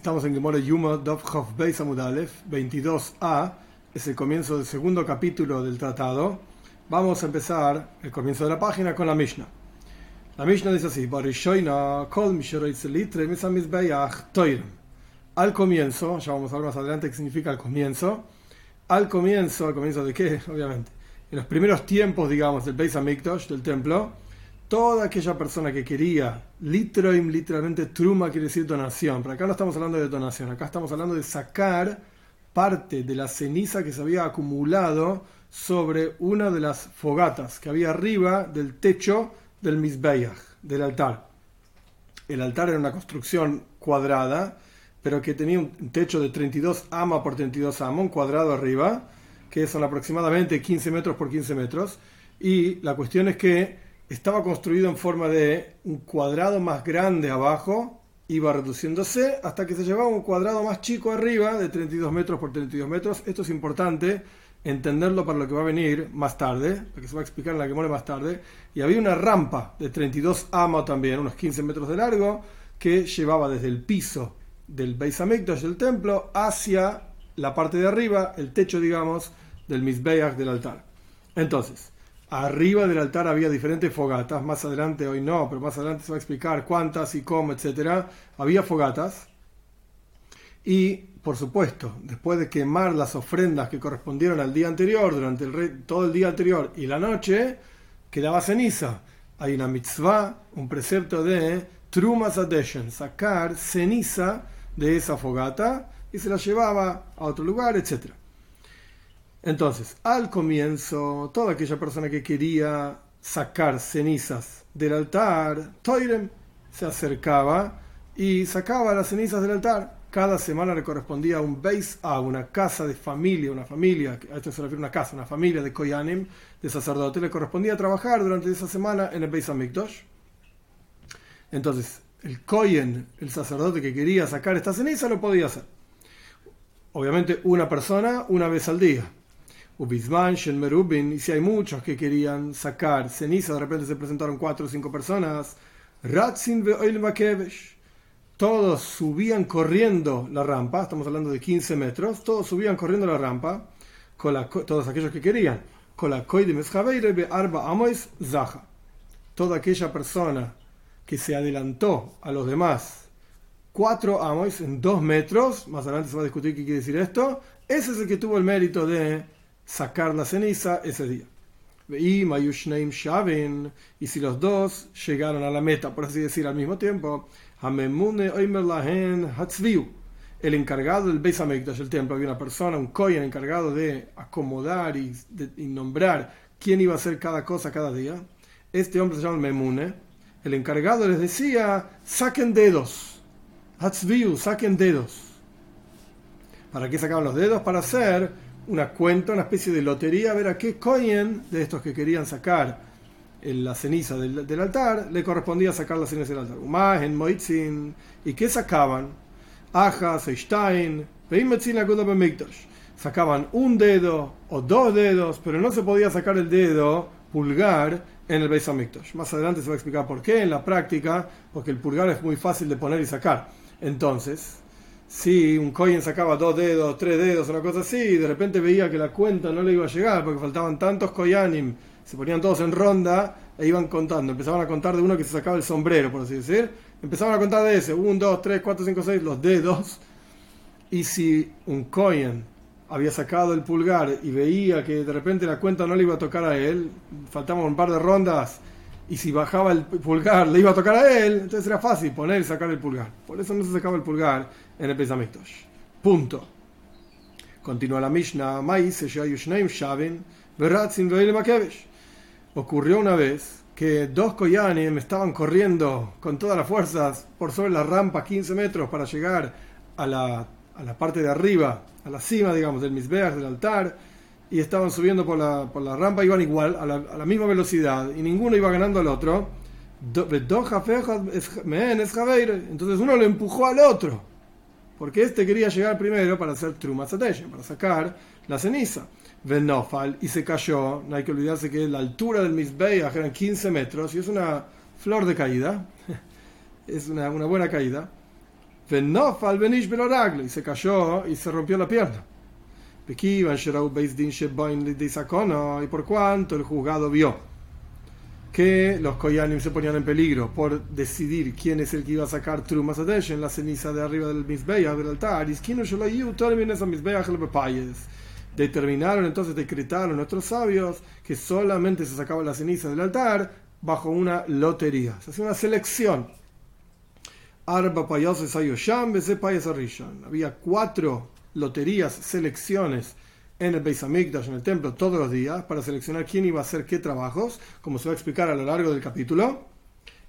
Estamos en Gemora Yuma Dov Chof Beis Amud Aleph 22a, es el comienzo del segundo capítulo del tratado. Vamos a empezar el comienzo de la página con la Mishnah. La Mishnah dice así: Al comienzo, ya vamos a ver más adelante qué significa al comienzo. Al comienzo, ¿al comienzo de qué? Obviamente. En los primeros tiempos, digamos, del Beis Hamikdash, del templo, toda aquella persona que quería, literalmente truma quiere decir donación, pero acá no estamos hablando de donación, acá estamos hablando de sacar parte de la ceniza que se había acumulado sobre una de las fogatas que había arriba del techo del Mizbeach, del altar. El altar era una construcción cuadrada, pero que tenía un techo de 32 ama por 32 ama, un cuadrado arriba, que son aproximadamente 15 metros por 15 metros. Y la cuestión es que estaba construido en forma de un cuadrado más grande abajo, iba reduciéndose hasta que se llevaba un cuadrado más chico arriba de 32 metros por 32 metros. Esto es importante entenderlo para lo que va a venir más tarde, porque se va a explicar en la que muere más tarde. Y había una rampa de 32 amo también, unos 15 metros de largo, que llevaba desde el piso del Beis del templo hacia la parte de arriba, el techo, digamos, del Mizbeach del altar. Entonces, Arriba del altar había diferentes fogatas, más adelante, hoy no, pero más adelante se va a explicar cuántas y cómo, etc. Había fogatas. Y, por supuesto, después de quemar las ofrendas que correspondieron al día anterior, durante el todo el día anterior y la noche, quedaba ceniza. Hay una mitzvah, un precepto de Trumas Adeshen, sacar ceniza de esa fogata y se la llevaba a otro lugar, etcétera. Entonces, al comienzo, toda aquella persona que quería sacar cenizas del altar, Toirem se acercaba y sacaba las cenizas del altar. Cada semana le correspondía un Beis a una casa de familia, una familia, a esto se refiere una casa, una familia de Koyanim, de sacerdote, le correspondía trabajar durante esa semana en el Beis Hamikdash. Entonces, el Koyen, el sacerdote que quería sacar esta ceniza, lo podía hacer. Obviamente, una persona una vez al día Merubin, y si hay muchos que querían sacar ceniza, de repente se presentaron cuatro o cinco personas, Ratzin todos subían corriendo la rampa, estamos hablando de 15 metros, todos subían corriendo la rampa, con la, todos aquellos que querían, con la arba amois zaha. Toda aquella persona que se adelantó a los demás cuatro amois en dos metros, más adelante se va a discutir qué quiere decir esto, ese es el que tuvo el mérito de sacar la ceniza ese día. Y si los dos llegaron a la meta, por así decir, al mismo tiempo, el encargado del Beis Hamikdash, el templo, había una persona, un kohen encargado de acomodar y, nombrar quién iba a hacer cada cosa cada día. Este hombre se llama Memune. El encargado les decía, saquen dedos. Hatzviu, saquen dedos. ¿Para qué sacaban los dedos? Para hacer una cuenta, una especie de lotería, a ver a qué coin de estos que querían sacar la ceniza del, altar le correspondía sacar la ceniza del altar. Umahen, Moitzin, ¿y qué sacaban? Ajas, Stein, Sacaban un dedo o dos dedos, pero no se podía sacar el dedo pulgar en el Beis Hamikdash. Más adelante se va a explicar por qué en la práctica, porque el pulgar es muy fácil de poner y sacar. Entonces, si un coin sacaba dos dedos, tres dedos, una cosa así, y de repente veía que la cuenta no le iba a llegar porque faltaban tantos koyanim, se ponían todos en ronda e iban contando. Empezaban a contar de uno que se sacaba el sombrero, por así decir. Empezaban a contar de ese, un, dos, tres, cuatro, cinco, seis, los dedos. Y si un coin había sacado el pulgar y veía que de repente la cuenta no le iba a tocar a él, faltaban un par de rondas y si bajaba el pulgar le iba a tocar a él, entonces era fácil poner y sacar el pulgar. Por eso no se sacaba el pulgar en el Pesamistosh. Punto. Continúa la Mishnah, Ocurrió una vez que dos Koyanim estaban corriendo con todas las fuerzas por sobre la rampa 15 metros para llegar a la, a la parte de arriba, a la cima, digamos, del Mizbeach, del altar, y estaban subiendo por la, por la rampa, iban igual, a la, a la, misma velocidad, y ninguno iba ganando al otro. Entonces uno le empujó al otro, porque este quería llegar primero para hacer Trumasateye, para sacar la ceniza. Venofal, y se cayó. No hay que olvidarse que la altura del Mizbeach eran 15 metros, y es una flor de caída, es una, una buena caída. y se cayó y se rompió la pierna. Y por cuanto el juzgado vio que los Koyanim se ponían en peligro por decidir quién es el que iba a sacar Trumas en la ceniza de arriba del Mizbeach del altar, determinaron entonces, decretaron nuestros sabios que solamente se sacaba la ceniza del altar bajo una lotería. Se hace una selección. Había cuatro loterías, selecciones en el Beis Hamikdash, en el templo, todos los días, para seleccionar quién iba a hacer qué trabajos, como se va a explicar a lo largo del capítulo.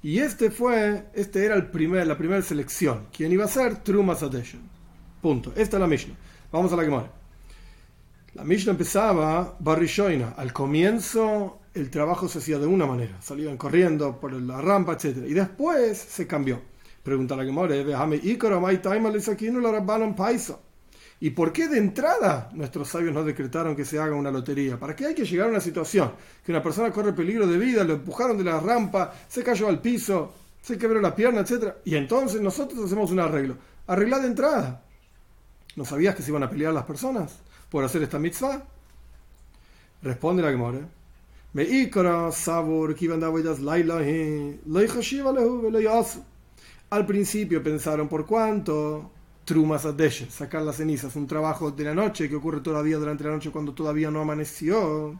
Y este fue, este era el primer, la primera selección. ¿Quién iba a ser? Trumas Adeshen. Punto. Esta es la Mishnah. Vamos a la Gemara. La Mishnah empezaba Barrishoina. Al comienzo el trabajo se hacía de una manera. Salían corriendo por la rampa, etc. Y después se cambió. Pregunta la Gemara. ¿Y por qué de entrada nuestros sabios no decretaron que se haga una lotería? ¿Para qué hay que llegar a una situación que una persona corre peligro de vida, lo empujaron de la rampa, se cayó al piso, se quebró la pierna, etcétera? Y entonces nosotros hacemos un arreglo. Arregla de entrada. ¿No sabías que se iban a pelear las personas por hacer esta mitzvah? Responde la Gemara. Al principio pensaron por cuánto Trumas Adeshen, sacar las cenizas, un trabajo de la noche que ocurre todavía durante la noche cuando todavía no amaneció,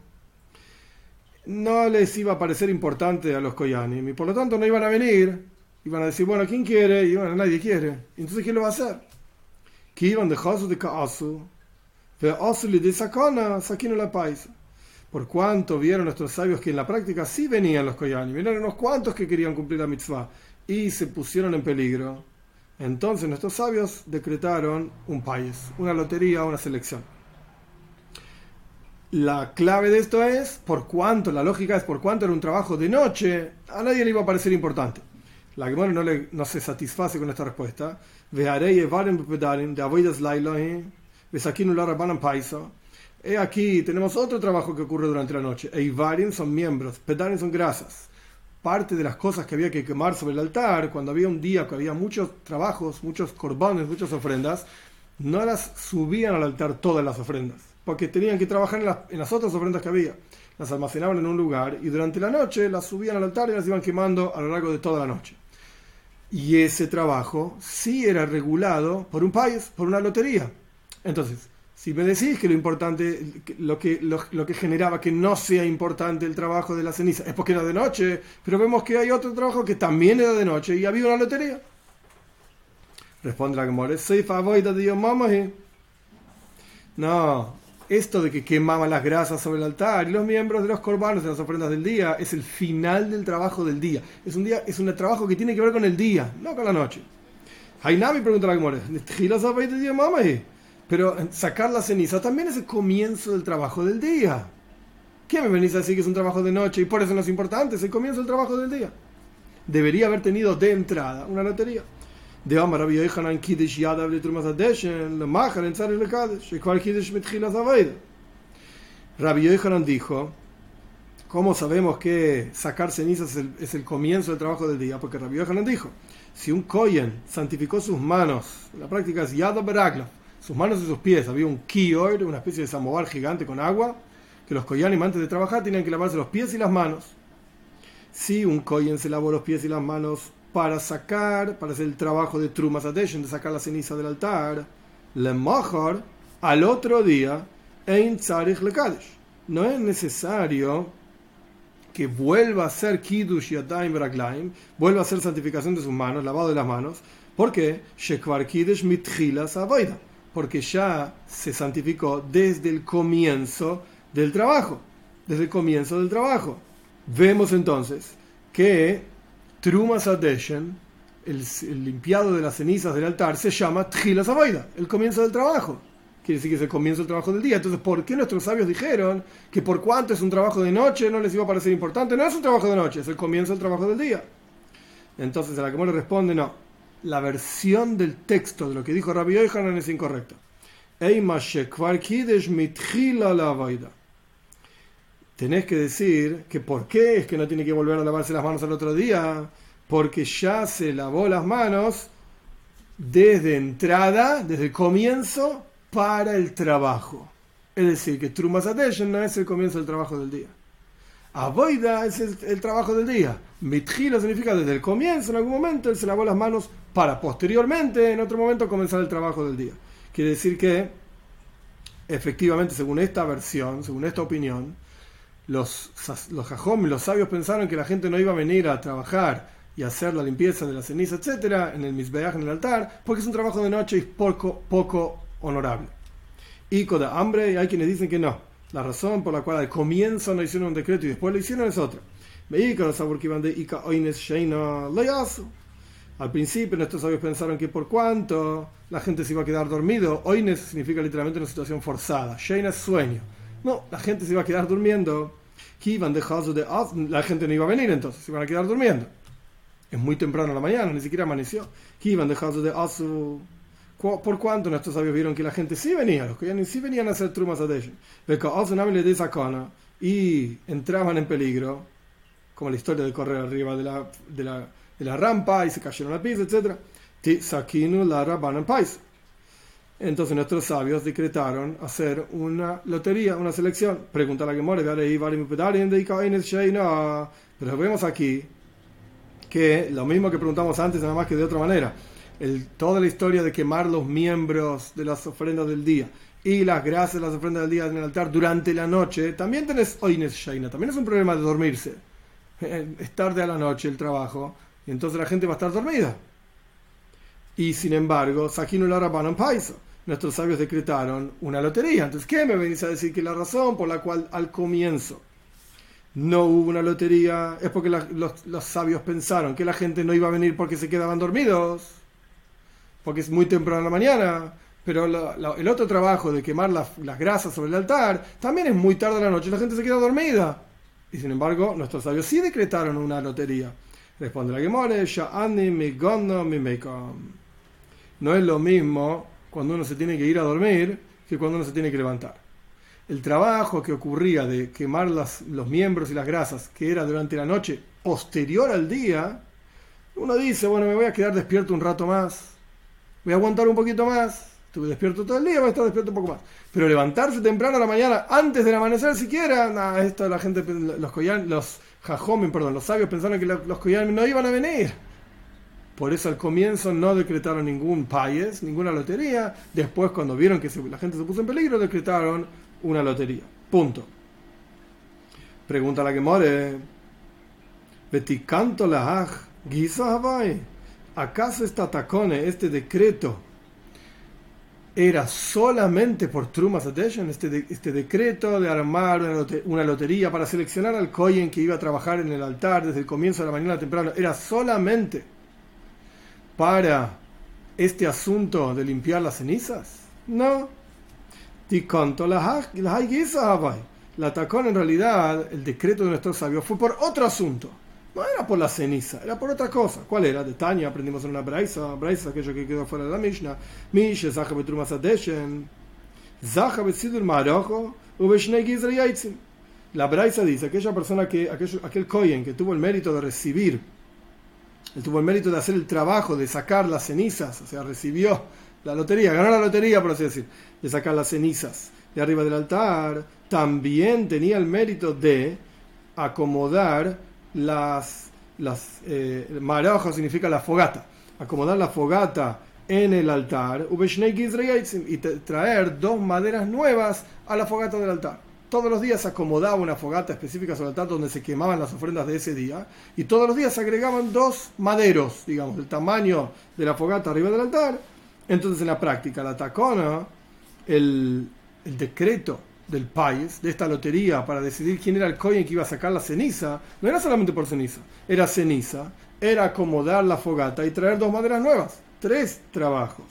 no les iba a parecer importante a los Koyanim y por lo tanto no iban a venir. Iban a decir, bueno, ¿quién quiere? Y bueno, nadie quiere. Entonces, ¿quién lo va a hacer? Que iban de Jasu de Kaasu, de Sakana, Sakino la Paisa. Por cuanto vieron nuestros sabios que en la práctica sí venían los Koyanim, vieron unos cuantos que querían cumplir la mitzvah y se pusieron en peligro entonces nuestros sabios decretaron un país, una lotería, una selección. La clave de esto es por cuánto, la lógica es por cuánto era un trabajo de noche, a nadie le iba a parecer importante. La Gemara no, no se satisface con esta respuesta. He aquí tenemos otro trabajo que ocurre durante la noche. Eivarim son miembros, pedarim son grasas parte de las cosas que había que quemar sobre el altar, cuando había un día que había muchos trabajos, muchos corbones, muchas ofrendas, no las subían al altar todas las ofrendas, porque tenían que trabajar en las otras ofrendas que había. Las almacenaban en un lugar y durante la noche las subían al altar y las iban quemando a lo largo de toda la noche. Y ese trabajo sí era regulado por un país, por una lotería. Entonces, si me decís que lo importante, lo que, lo, que generaba que no sea importante el trabajo de la ceniza es porque era de noche, pero vemos que hay otro trabajo que también era de noche y había una lotería. Responde la Gemora, No, esto de que quemaban las grasas sobre el altar y los miembros de los corbanos de las ofrendas del día es el final del trabajo del día. Es un día, es un trabajo que tiene que ver con el día, no con la noche. Hainami pregunta la Gemora, pero sacar la ceniza también es el comienzo del trabajo del día. ¿Qué me venís a decir que es un trabajo de noche y por eso no es importante? Es el comienzo del trabajo del día. Debería haber tenido de entrada una lotería. De Amar Rabbi Lemachar en Lekadesh Rabbi dijo ¿Cómo sabemos que sacar cenizas es el, comienzo del trabajo del día? Porque Rabbi Yochanan dijo si un Koyen santificó sus manos, la práctica es Yadav Beragla sus manos y sus pies. Había un kior, una especie de samovar gigante con agua, que los koyanim antes de trabajar tenían que lavarse los pies y las manos. Si un koyen se lavó los pies y las manos para sacar, para hacer el trabajo de trumas de sacar la ceniza del altar, le mejor al otro día, ein No es necesario que vuelva a hacer kiddush yadayim raglaim, vuelva a hacer santificación de sus manos, lavado de las manos, porque shekvar kiddush mitchilas avoida porque ya se santificó desde el comienzo del trabajo, desde el comienzo del trabajo. Vemos entonces que Trumas Adeshen, el, limpiado de las cenizas del altar, se llama Tchilas Avoida, el comienzo del trabajo. Quiere decir que es el comienzo del trabajo del día. Entonces, ¿por qué nuestros sabios dijeron que por cuanto es un trabajo de noche no les iba a parecer importante? No es un trabajo de noche, es el comienzo del trabajo del día. Entonces, a la que le responde, no, la versión del texto de lo que dijo Rabbi Yohanan es incorrecta. Tenés que decir que por qué es que no tiene que volver a lavarse las manos al otro día, porque ya se lavó las manos desde entrada, desde el comienzo, para el trabajo. Es decir, que Trumas no es el comienzo del trabajo del día. Avoida es el, trabajo del día. Mitgila significa desde el comienzo, en algún momento, él se lavó las manos para posteriormente, en otro momento, comenzar el trabajo del día. Quiere decir que, efectivamente, según esta versión, según esta opinión, los, los los sabios pensaron que la gente no iba a venir a trabajar y hacer la limpieza de la ceniza, etcétera, en el misbeaj, en el altar, porque es un trabajo de noche y poco, poco honorable. Y con hambre, y hay quienes dicen que no. La razón por la cual al comienzo no hicieron un decreto y después lo hicieron es otra. Al principio nuestros sabios pensaron que por cuanto la gente se iba a quedar dormido, oines significa literalmente una situación forzada, Sheina es sueño. No, la gente se iba a quedar durmiendo. La gente no iba a venir entonces, se iban a quedar durmiendo. Es muy temprano en la mañana, ni siquiera amaneció. de por cuanto nuestros sabios vieron que la gente sí venía, los que sí venían a hacer trumas a y entraban en peligro, como la historia de correr arriba de la, de la, de la rampa y se cayeron al piso, etc. Entonces nuestros sabios decretaron hacer una lotería, una selección. Pregunta la que more, pero vemos aquí que lo mismo que preguntamos antes, nada más que de otra manera toda la historia de quemar los miembros de las ofrendas del día y las grasas de las ofrendas del día en el altar durante la noche, también tenés Oines Shaina, también es un problema de dormirse. Es tarde a la noche el trabajo entonces la gente va a estar dormida. Y sin embargo, Sakino Larabanan Paiso, nuestros sabios decretaron una lotería. Entonces, ¿qué me venís a decir que la razón por la cual al comienzo no hubo una lotería es porque los, sabios pensaron que la gente no iba a venir porque se quedaban dormidos? porque es muy temprano en la mañana, pero el otro trabajo de quemar las, grasas sobre el altar también es muy tarde en la noche, la gente se queda dormida. Y sin embargo, nuestros sabios sí decretaron una lotería. Responde la Gemore, mi mi No es lo mismo cuando uno se tiene que ir a dormir que cuando uno se tiene que levantar. El trabajo que ocurría de quemar las, los miembros y las grasas, que era durante la noche posterior al día, uno dice, bueno, me voy a quedar despierto un rato más, voy a aguantar un poquito más, estuve despierto todo el día, voy a estar despierto un poco más. Pero levantarse temprano a la mañana, antes del amanecer siquiera, nada, esto la gente, los coyan, los jajomen, perdón, los sabios pensaron que los coyan no iban a venir. Por eso al comienzo no decretaron ningún payes, ninguna lotería. Después, cuando vieron que la gente se puso en peligro, decretaron una lotería. Punto. Pregunta la que more. La ¿acaso esta tacone, este decreto, era solamente por Trumas Attention, este, este decreto de armar una, lotería para seleccionar al Koyen que iba a trabajar en el altar desde el comienzo de la mañana temprano, era solamente para este asunto de limpiar las cenizas? No. La tacón en realidad, el decreto de nuestros sabios fue por otro asunto. No era por la ceniza, era por otra cosa. ¿Cuál era? De Tania aprendimos en una braisa, braisa aquello que quedó fuera de la Mishnah. Mishe, Zaha Betrumas Adeshen, Zaha Betsidur Marojo. La braisa dice, aquella persona que, aquel, aquel Koyen que tuvo el mérito de recibir, él tuvo el mérito de hacer el trabajo de sacar las cenizas, o sea, recibió la lotería, ganó la lotería, por así decir, de sacar las cenizas de arriba del altar, también tenía el mérito de acomodar las, las eh, significa la fogata, acomodar la fogata en el altar y traer dos maderas nuevas a la fogata del altar. Todos los días acomodaba una fogata específica sobre el altar donde se quemaban las ofrendas de ese día y todos los días agregaban dos maderos, digamos, del tamaño de la fogata arriba del altar. Entonces en la práctica la tacona, el decreto del país, de esta lotería, para decidir quién era el coin que iba a sacar la ceniza, no era solamente por ceniza, era ceniza, era acomodar la fogata y traer dos maderas nuevas, tres trabajos.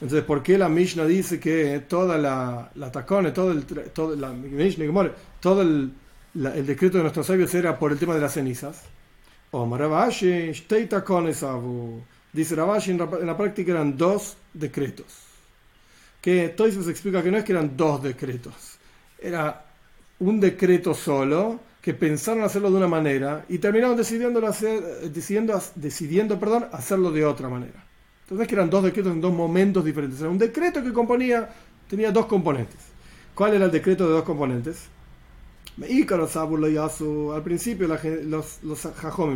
Entonces, ¿por qué la Mishnah dice que toda la, la tacone, todo el, todo, la, todo el, el decreto de nuestros sabios era por el tema de las cenizas? Dice Rabashi, en la práctica eran dos decretos que Toys explica que no es que eran dos decretos, era un decreto solo que pensaron hacerlo de una manera y terminaron decidiendo, hacer, decidiendo, decidiendo perdón, hacerlo de otra manera. Entonces que eran dos decretos en dos momentos diferentes. Era un decreto que componía, tenía dos componentes. ¿Cuál era el decreto de dos componentes? Al principio los, los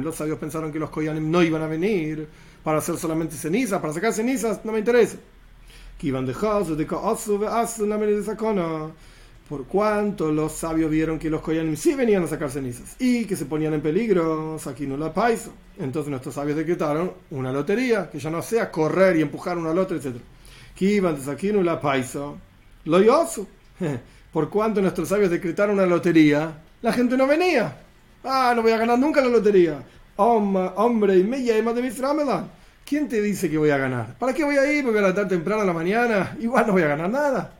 los sabios pensaron que los koyanim no iban a venir para hacer solamente cenizas, para sacar cenizas, no me interesa. Por cuanto los sabios vieron que los koyanim sí venían a sacar cenizas y que se ponían en peligro, no la paiso. Entonces nuestros sabios decretaron una lotería, que ya no sea correr y empujar una lotería, etc. Que iban de no la paiso, lo por cuanto nuestros sabios decretaron una lotería, la gente no venía. Ah, no voy a ganar nunca la lotería. Hombre, y me llama de Ramelan. ¿Quién te dice que voy a ganar? ¿Para qué voy a ir? Porque a la tarde temprano a la mañana, igual no voy a ganar nada.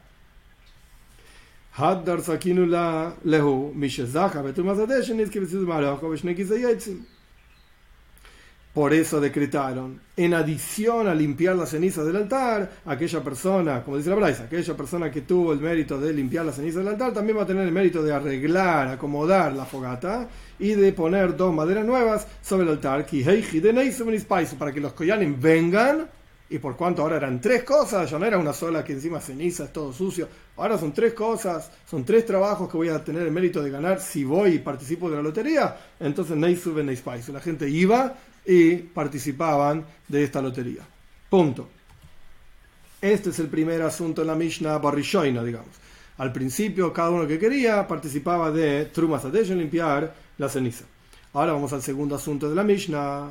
Por eso decretaron, en adición a limpiar la ceniza del altar, aquella persona, como dice la Braisa, aquella persona que tuvo el mérito de limpiar la ceniza del altar, también va a tener el mérito de arreglar, acomodar la fogata y de poner dos maderas nuevas sobre el altar, para que los koyanim vengan, y por cuanto ahora eran tres cosas, ya no era una sola que encima ceniza es todo sucio, ahora son tres cosas, son tres trabajos que voy a tener el mérito de ganar si voy y participo de la lotería, entonces Neisuben Neispaisu, la gente iba y participaban de esta lotería. Punto. Este es el primer asunto en la Mishnah Barishoina, digamos. Al principio, cada uno que quería participaba de Trumas limpiar la ceniza. Ahora vamos al segundo asunto de la Mishnah.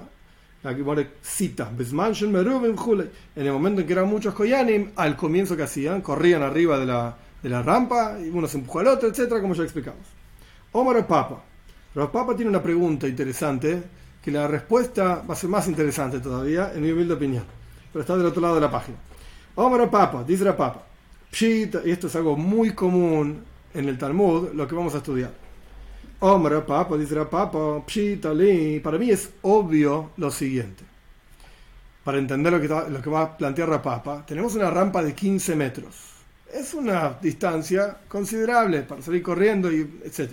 Aquí pone cita. En el momento en que eran muchos koyanim, al comienzo que hacían, corrían arriba de la, de la rampa, y uno se empujó al otro, etcétera, como ya explicamos. Omar Papa. Papa tiene una pregunta interesante que la respuesta va a ser más interesante todavía, en mi humilde opinión. Pero está del otro lado de la página. Omar Papa, dice la Papa. Y esto es algo muy común en el Talmud, lo que vamos a estudiar. Omar Papa, dice Papa, Pshita, para mí es obvio lo siguiente. Para entender lo que, va a plantear la Papa, tenemos una rampa de 15 metros. Es una distancia considerable para salir corriendo y etc.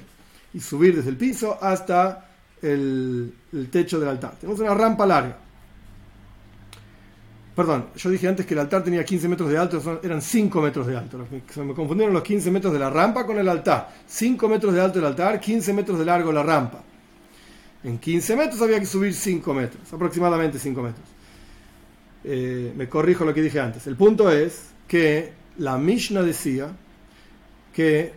Y subir desde el piso hasta el, techo del altar. Tenemos una rampa larga. Perdón, yo dije antes que el altar tenía 15 metros de alto, eran 5 metros de alto. Se me confundieron los 15 metros de la rampa con el altar. 5 metros de alto el altar, 15 metros de largo la rampa. En 15 metros había que subir 5 metros, aproximadamente 5 metros. Eh, me corrijo lo que dije antes. El punto es que la Mishnah decía que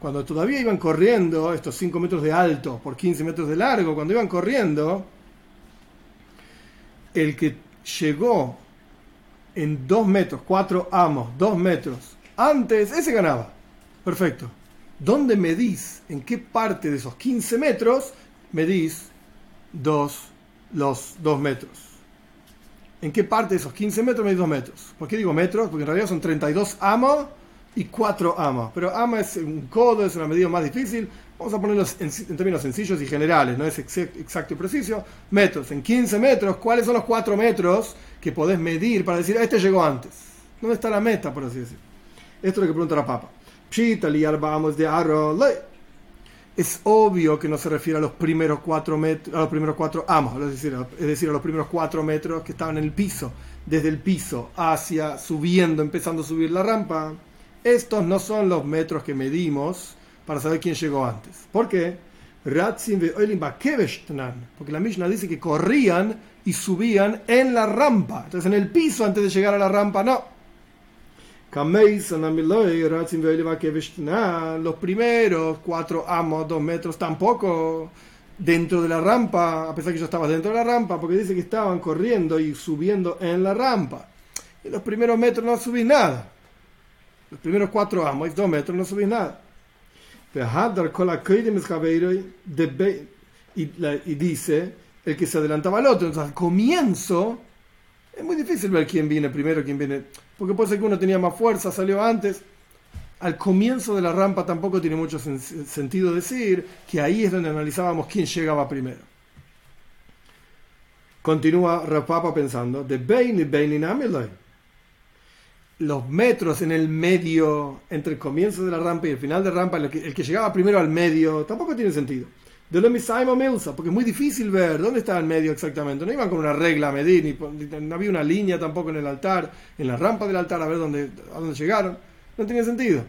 cuando todavía iban corriendo, estos 5 metros de alto por 15 metros de largo, cuando iban corriendo, el que llegó en 2 metros, 4 amos, 2 metros, antes, ese ganaba. Perfecto. ¿Dónde medís? ¿En qué parte de esos 15 metros medís dos, los 2 metros? ¿En qué parte de esos 15 metros medís 2 metros? ¿Por qué digo metros? Porque en realidad son 32 amos y 4 ama. Pero ama es un codo, es una medida más difícil. Vamos a ponerlo en, términos sencillos y generales, no es exacto y preciso. Metros, en 15 metros, ¿cuáles son los 4 metros que podés medir para decir, este llegó antes? ¿Dónde está la meta, por así decir? Esto es lo que pregunta la papa. de Es obvio que no se refiere a los primeros 4 metros, a los primeros 4 amos, es decir, es decir, a los primeros 4 metros que estaban en el piso, desde el piso hacia subiendo, empezando a subir la rampa estos no son los metros que medimos para saber quién llegó antes. ¿Por qué? Porque la Mishnah dice que corrían y subían en la rampa. Entonces en el piso antes de llegar a la rampa, no. Los primeros cuatro amos, dos metros, tampoco dentro de la rampa, a pesar que yo estaba dentro de la rampa, porque dice que estaban corriendo y subiendo en la rampa. Y los primeros metros no subí nada. Los primeros cuatro amos, dos metros, no subís nada. Y dice el que se adelantaba al otro. Entonces, al comienzo, es muy difícil ver quién viene primero, quién viene. Porque puede ser que uno tenía más fuerza, salió antes. Al comienzo de la rampa tampoco tiene mucho sentido decir que ahí es donde analizábamos quién llegaba primero. Continúa Rapapa pensando, de Bein y los metros en el medio entre el comienzo de la rampa y el final de la rampa, el que, llegaba primero al medio, tampoco tiene sentido. de lo Misaimo Milsa, porque es muy difícil ver dónde estaba el medio exactamente. No iban con una regla a medir, ni, no había una línea tampoco en el altar, en la rampa del altar a ver dónde, a dónde llegaron. No tenía sentido.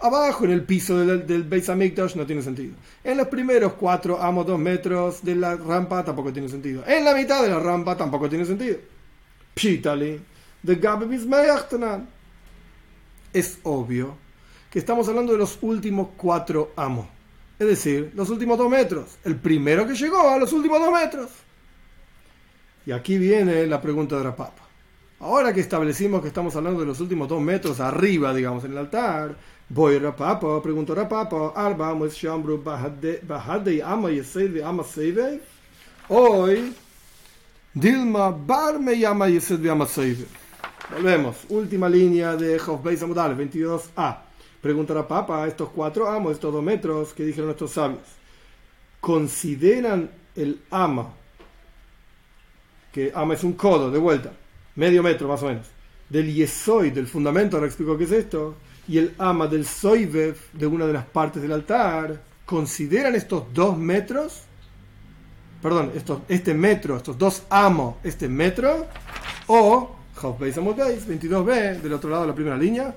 Abajo, en el piso del, del Beis Hamikdash, no tiene sentido. En los primeros cuatro amos dos metros de la rampa, tampoco tiene sentido. En la mitad de la rampa, tampoco tiene sentido. Pshitali, Es obvio que estamos hablando de los últimos cuatro amos es decir, los últimos dos metros. El primero que llegó a los últimos dos metros. Y aquí viene la pregunta de Rapapa. Ahora que establecimos que estamos hablando de los últimos dos metros arriba, digamos, en el altar, voy Rapapa, pregunto Rapapa, Arba, Shambru, Bahade, Ama, Yesed, Ama. Hoy, Dilma, Barme, Yama, Yesed, Ama, Seive. Volvemos, última línea de Beis Amudal, 22a. Preguntará Papa, estos cuatro amos, estos dos metros que dijeron nuestros sabios, ¿consideran el ama, que ama es un codo, de vuelta, medio metro más o menos, del yesoid, del fundamento, ahora explico qué es esto, y el ama del soivev, de una de las partes del altar, ¿consideran estos dos metros? Perdón, estos, este metro, estos dos amos, este metro, o 22b, del otro lado de la primera línea.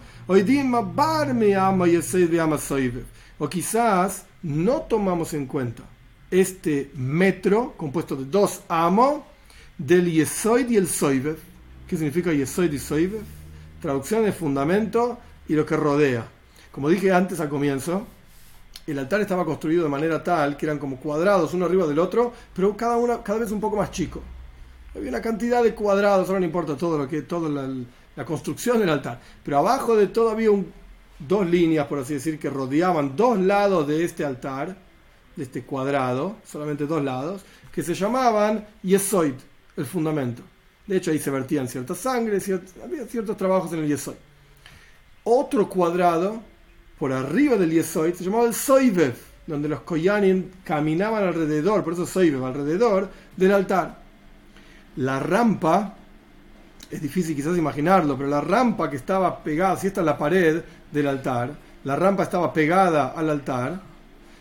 O quizás no tomamos en cuenta este metro compuesto de dos amos del Yesoid y el Soibev. ¿Qué significa Yesoid y Soibev? Traducción de fundamento y lo que rodea. Como dije antes al comienzo, el altar estaba construido de manera tal que eran como cuadrados uno arriba del otro, pero cada, uno, cada vez un poco más chico. Había una cantidad de cuadrados, ahora no importa todo lo que, toda la, construcción del altar. Pero abajo de todo había dos líneas, por así decir, que rodeaban dos lados de este altar, de este cuadrado, solamente dos lados, que se llamaban yesoid, el fundamento. De hecho, ahí se vertían cierta sangre, había ciertos trabajos en el yesoid. Otro cuadrado, por arriba del yesoid, se llamaba el soivev, donde los koyanin caminaban alrededor, por eso soivev, alrededor del altar la rampa, es difícil quizás imaginarlo, pero la rampa que estaba pegada, si esta es la pared del altar, la rampa estaba pegada al altar,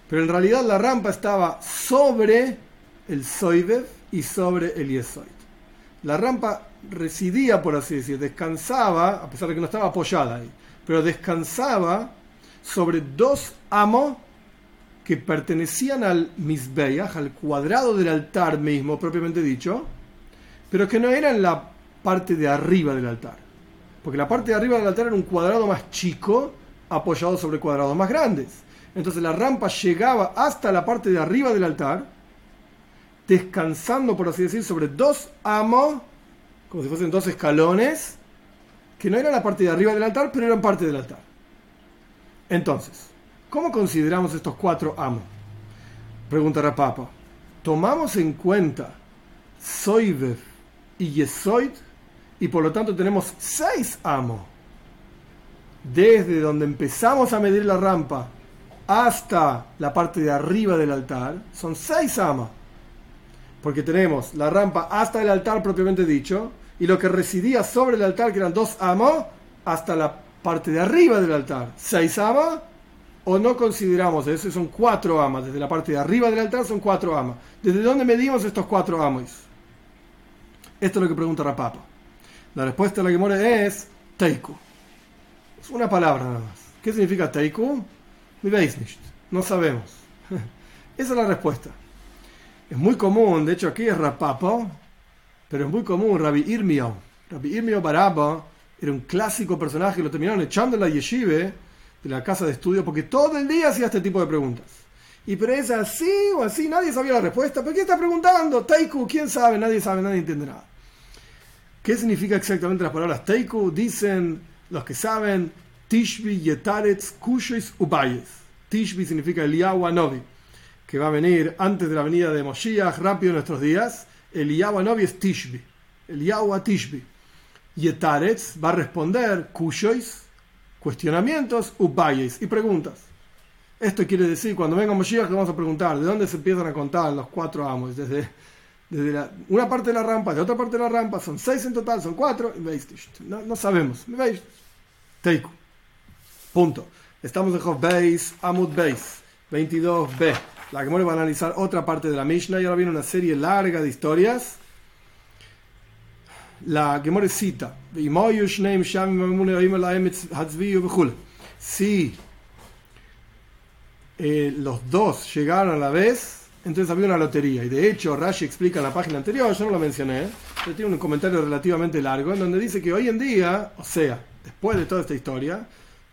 pero en realidad la rampa estaba sobre el Soivev y sobre el Yesoid. La rampa residía, por así decir, descansaba, a pesar de que no estaba apoyada ahí, pero descansaba sobre dos amos que pertenecían al Mizbeach, al cuadrado del altar mismo, propiamente dicho, pero que no era en la parte de arriba del altar. Porque la parte de arriba del altar era un cuadrado más chico apoyado sobre cuadrados más grandes. Entonces la rampa llegaba hasta la parte de arriba del altar, descansando, por así decir, sobre dos amos, como si fuesen dos escalones, que no eran la parte de arriba del altar, pero eran parte del altar. Entonces, ¿cómo consideramos estos cuatro amos? Preguntará Papa. Tomamos en cuenta Soivev y Yesoid, y por lo tanto tenemos seis amos. Desde donde empezamos a medir la rampa hasta la parte de arriba del altar, son seis amos. Porque tenemos la rampa hasta el altar propiamente dicho, y lo que residía sobre el altar, que eran dos amos, hasta la parte de arriba del altar. Seis amas, o no consideramos eso, son cuatro amas. Desde la parte de arriba del altar son cuatro amas. ¿Desde dónde medimos estos cuatro amos? Esto es lo que pregunta Rapapa. La respuesta de la Gemora es Teiku. Es una palabra nada más. ¿Qué significa Teiku? No sabemos. Esa es la respuesta. Es muy común, de hecho aquí es Rapapa, pero es muy común Rabbi Irmio. Rabbi Irmio Baraba era un clásico personaje, lo terminaron echando en la yeshive de la casa de estudio porque todo el día hacía este tipo de preguntas. Y pero es así o así, nadie sabía la respuesta. ¿Pero qué está preguntando? Teiku, ¿quién sabe? Nadie sabe, nadie entiende nada. ¿Qué significa exactamente las palabras Teiku? Dicen los que saben Tishbi, Yetaretz, Kushois, Ubayes. Tishbi significa el Novi, que va a venir antes de la venida de Moshiach, rápido en nuestros días. El Novi es Tishbi, el Yahwa Tishbi. Yetaretz va a responder Kushois, cuestionamientos, Ubayes y preguntas. Esto quiere decir, cuando venga Moshiach, le vamos a preguntar de dónde se empiezan a contar los cuatro amos, desde desde una parte de la rampa, de otra parte de la rampa, son seis en total, son cuatro, no, no sabemos. Teiku. Punto. Estamos en Hov Base, Amud Base, 22b. La Gemore va a analizar otra parte de la Mishnah y ahora viene una serie larga de historias. La Gemore cita: Si eh, los dos llegaron a la vez, entonces había una lotería. Y de hecho, Rashi explica en la página anterior, yo no lo mencioné, pero tiene un comentario relativamente largo, en donde dice que hoy en día, o sea, después de toda esta historia,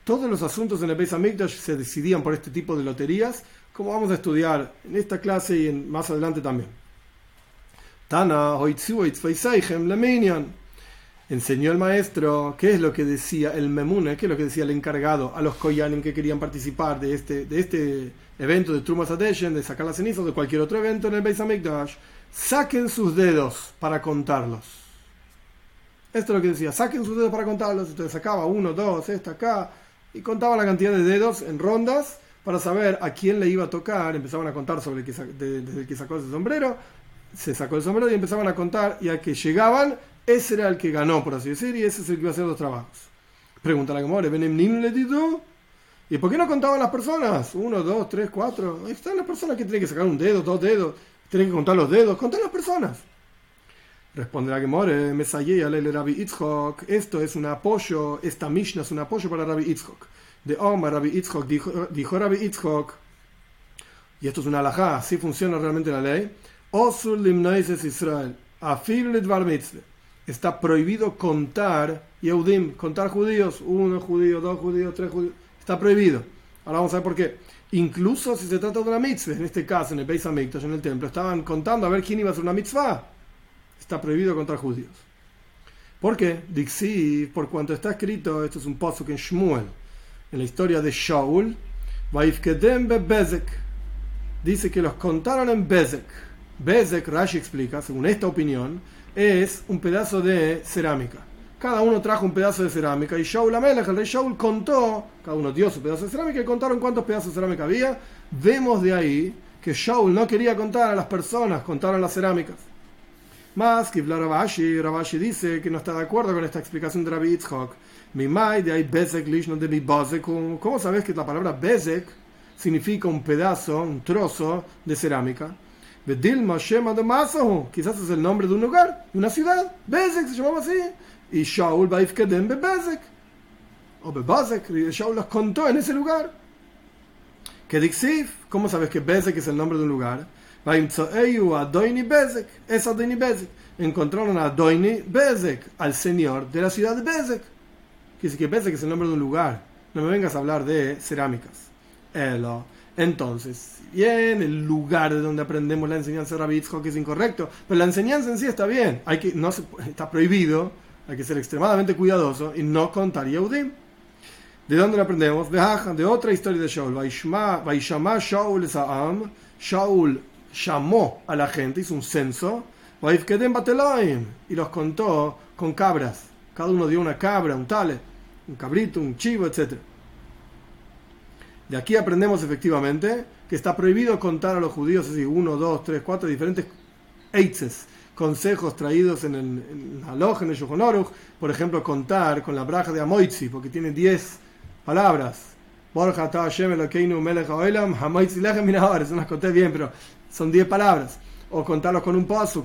todos los asuntos en el Beis Hamikdash se decidían por este tipo de loterías, como vamos a estudiar en esta clase y en, más adelante también. Tana, enseñó el maestro qué es lo que decía el memune, qué es lo que decía el encargado a los koyanim que querían participar de este, de este evento de Trumas Adeshen, de sacar las cenizas, de cualquier otro evento en el Beis Hamikdash, saquen sus dedos para contarlos. Esto es lo que decía, saquen sus dedos para contarlos. Entonces sacaba uno, dos, esta acá, y contaba la cantidad de dedos en rondas para saber a quién le iba a tocar. Empezaban a contar sobre el que, desde el que sacó ese sombrero, se sacó el sombrero y empezaban a contar, y a que llegaban, ese era el que ganó, por así decir, y ese es el que iba a hacer los trabajos. Pregunta la Gemore, ¿Benem le ¿Y por qué no contaban las personas? Uno, dos, tres, cuatro. Ahí están las personas que tienen que sacar un dedo, dos dedos, tienen que contar los dedos, contar las personas. Responde la Gemore, Mesayé alele Rabbi Itzhok, esto es un apoyo, esta Mishnah es un apoyo para Rabbi Itzhok. De Omar Rabbi Itzhok, dijo, dijo Rabbi Itzhok, y esto es una alajá, así funciona realmente la ley, Osur limnoises Israel, afil bar está prohibido contar Yehudim, contar judíos, uno judío, dos judíos, tres judíos, está prohibido. Ahora vamos a ver por qué. Incluso si se trata de una mitzvah, en este caso en el Beis Hamikdash, en el templo, estaban contando a ver quién iba a hacer una mitzvah. Está prohibido contar judíos. ¿Por qué? Dixi, por cuanto está escrito, esto es un pozo que en Shmuel, en la historia de Shaul, dice que los contaron en Bezek. Bezek, Rashi explica, según esta opinión, es un pedazo de cerámica. Cada uno trajo un pedazo de cerámica y Shaul Amelech, el rey Shaul, contó, cada uno dio su pedazo de cerámica y contaron cuántos pedazos de cerámica había. Vemos de ahí que Shaul no quería contar a las personas, contaron las cerámicas. Más que Rabashi, Rabashi dice que no está de acuerdo con esta explicación de Rabbi Yitzhak. Mi mai de ahí Bezek Lishno de mi ¿Cómo sabes que la palabra Bezek significa un pedazo, un trozo de cerámica? Dilma Shema de quizás es el nombre de un lugar, de una ciudad. Bezek se llamaba así. Y Shaul Baifkedem Bezek. O Bebazek, Shaul los contó en ese lugar. Que Dixif, ¿cómo sabes que Bezek es el nombre de un lugar? Adoini Bezek, es Adoini Bezek. Encontraron a Adoini Bezek, al señor de la ciudad de Bezek. Que dice que Bezek es el nombre de un lugar. No me vengas a hablar de cerámicas. Elo. Entonces, bien, el lugar de donde aprendemos la enseñanza de Rabbi que es incorrecto, pero la enseñanza en sí está bien, hay que, no está prohibido, hay que ser extremadamente cuidadoso y no contar Yehudim. ¿De dónde lo aprendemos? De, de otra historia de Shaul. Vaishama Shaul Sa'am. Shaul llamó a la gente, hizo un censo. Y los contó con cabras. Cada uno dio una cabra, un tale, un cabrito, un chivo, etcétera. De aquí aprendemos efectivamente que está prohibido contar a los judíos así, uno, dos, tres, cuatro diferentes eitzes, consejos traídos en el, en en el por ejemplo, contar con la braja de Amoitzi, porque tiene diez palabras. Eso las conté bien, pero son diez palabras. O contarlos con un paso,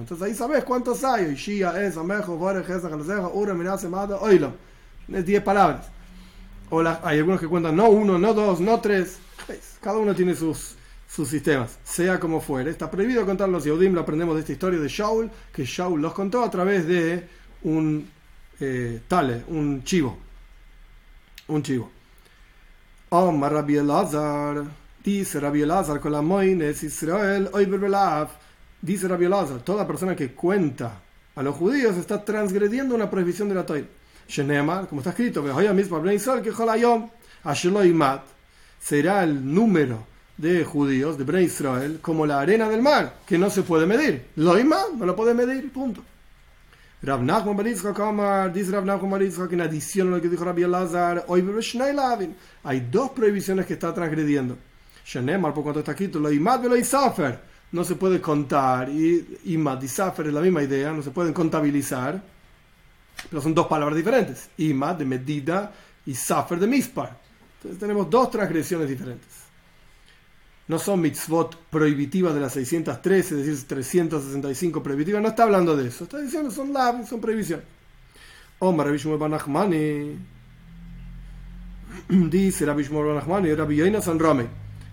Entonces ahí sabes cuántos hay. es, Amejo, Es diez palabras. O hay algunos que cuentan no uno, no dos, no tres. Cada uno tiene sus, sus sistemas. Sea como fuere. Está prohibido contar los Yehudim. Lo aprendemos de esta historia de Shaul. Que Shaul los contó a través de un eh, un chivo. Un chivo. Omar Elazar. Dice Rabbi Elazar con la Moines Israel. Dice Rabbi Elazar. Toda persona que cuenta a los judíos está transgrediendo una prohibición de la Torah como está escrito, será el número de judíos de Bnei Israel como la arena del mar, que no se puede medir. Loima no lo puede medir, punto. Rav Nachman Bar dice Rav Nachman que en adición a lo que dijo Rabbi Elazar, hay dos prohibiciones que está transgrediendo. Shenemar, por cuanto está escrito, lo imad lo isafer, no se puede contar, y imad y safer es la misma idea, no se pueden contabilizar. Pero son dos palabras diferentes. Ima de medida y Safer de mispar. Entonces tenemos dos transgresiones diferentes. No son mitzvot prohibitivas de las 613, es decir, 365 prohibitivas. No está hablando de eso. Está diciendo son lab, son prohibiciones. Omar Rabbi Shmuel Banachmani dice Rabbi Shmuel Banachmani Rabbi Yoinasan Rame.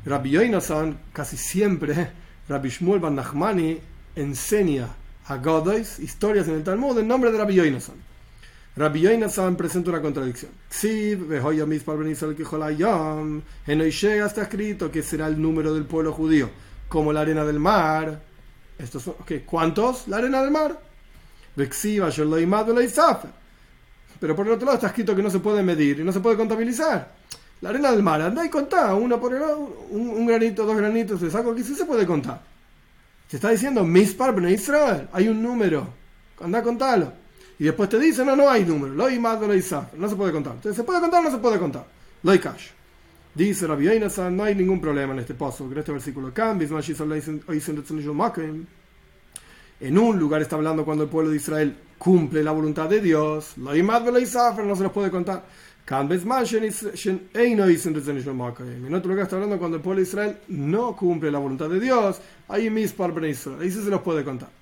Rabbi Yoinasan casi siempre, Rabbi Shmuel Banachmani enseña a Godois historias en el Talmud en nombre de Rabbi Yoinasan. Rabbi Yoinasan presenta una contradicción. En Oishea está escrito que será el número del pueblo judío, como la arena del mar. Estos son, ¿Cuántos? La arena del mar. Pero por el otro lado está escrito que no se puede medir y no se puede contabilizar. La arena del mar, anda y contá, una por el un, granito, dos granitos, se saco aquí, sí se puede contar. Se está diciendo Mispar Israel, hay un número, anda a contarlo. Y después te dice, no, no hay número, lo no se puede contar. Entonces, ¿se puede contar o no se puede contar? Lo cash. Dice Rabbi Yonasan, no hay ningún problema en este paso, en este versículo. En un lugar está hablando cuando el pueblo de Israel cumple la voluntad de Dios. Lo no se los puede contar. En otro lugar está hablando cuando el pueblo de Israel no cumple la voluntad de Dios. Ahí Israel. Ahí se los puede contar.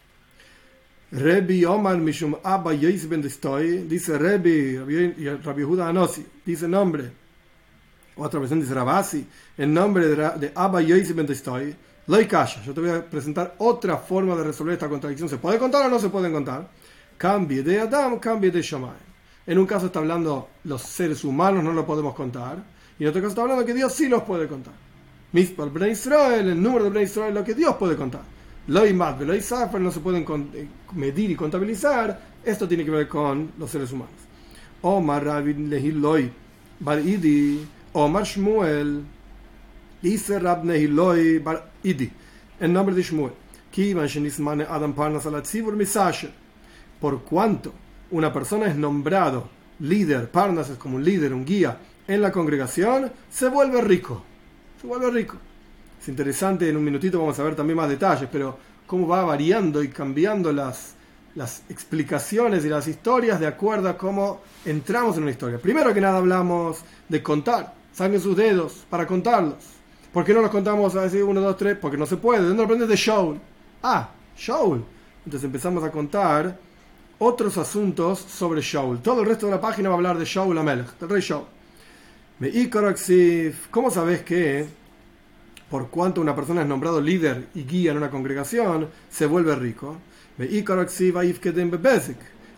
Rebi Omar Mishum Abba Ben dice Rebi, Rabbi Yehuda Anosi, dice nombre, otra versión dice Rabasi, en nombre de, Abba Yosef Ben Destoy, Kasha. Yo te voy a presentar otra forma de resolver esta contradicción. ¿Se puede contar o no se pueden contar? Cambie de Adam, cambie de Shammai. En un caso está hablando los seres humanos no lo podemos contar, y en otro caso está hablando que Dios sí los puede contar. Mispal Ben Israel, el número de Ben Israel, lo que Dios puede contar. Loy Mat, Loy Safer no se pueden eh, medir y contabilizar. Esto tiene que ver con los seres humanos. Omar Rabin Lehiloy Bar Idi, Omar Shmuel, dice Rab Nehiloy Bar Idi, en nombre de Shmuel. Adam Parnas. Por cuanto una persona es nombrado líder, Parnas es como un líder, un guía en la congregación, se vuelve rico. Se vuelve rico. Es interesante, en un minutito vamos a ver también más detalles, pero cómo va variando y cambiando las, las explicaciones y las historias de acuerdo a cómo entramos en una historia. Primero que nada hablamos de contar, saquen sus dedos para contarlos. ¿Por qué no los contamos a decir uno, dos, tres? Porque no se puede. ¿De dónde aprendes de Shaul? Ah, Shaul. Entonces empezamos a contar otros asuntos sobre Shaul. Todo el resto de la página va a hablar de Shaul Amelech, del rey Shaul. ¿Cómo sabes que por cuanto una persona es nombrado líder y guía en una congregación, se vuelve rico.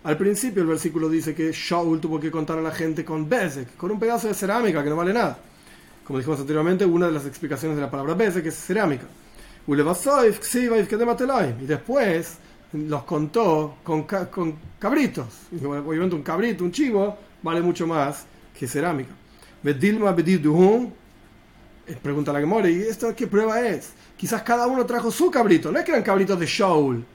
Al principio el versículo dice que Shaul tuvo que contar a la gente con Bezek, con un pedazo de cerámica que no vale nada. Como dijimos anteriormente, una de las explicaciones de la palabra Bezek es cerámica. Y después los contó con, con cabritos. Obviamente un cabrito, un chivo, vale mucho más que cerámica. Eh, pregunta la Gemora, ¿y esto qué prueba es? Quizás cada uno trajo su cabrito, no es que eran cabritos de Shaul.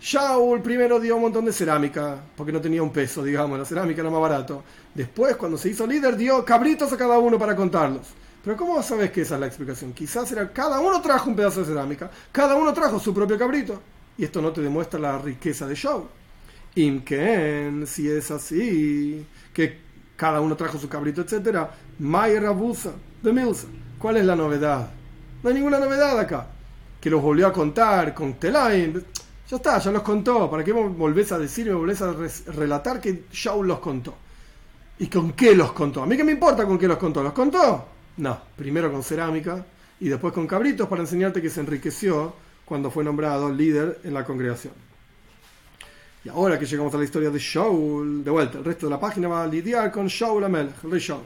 Shaul primero dio un montón de cerámica, porque no tenía un peso, digamos, la cerámica era más barato. Después, cuando se hizo líder, dio cabritos a cada uno para contarlos. Pero ¿cómo sabes que esa es la explicación? Quizás era cada uno trajo un pedazo de cerámica, cada uno trajo su propio cabrito. Y esto no te demuestra la riqueza de Shaul. Imken, si es así, que cada uno trajo su cabrito, etc. Mayer Rabusa, de Milsa. ¿Cuál es la novedad? No hay ninguna novedad acá. Que los volvió a contar con Telaim. Ya está, ya los contó. ¿Para qué volvés a decir y volvés a relatar que Shaul los contó? ¿Y con qué los contó? ¿A mí qué me importa con qué los contó? ¿Los contó? No, primero con cerámica y después con cabritos para enseñarte que se enriqueció cuando fue nombrado líder en la congregación. Y ahora que llegamos a la historia de Shaul, de vuelta, el resto de la página va a lidiar con Shaul Amel, el rey Shaul.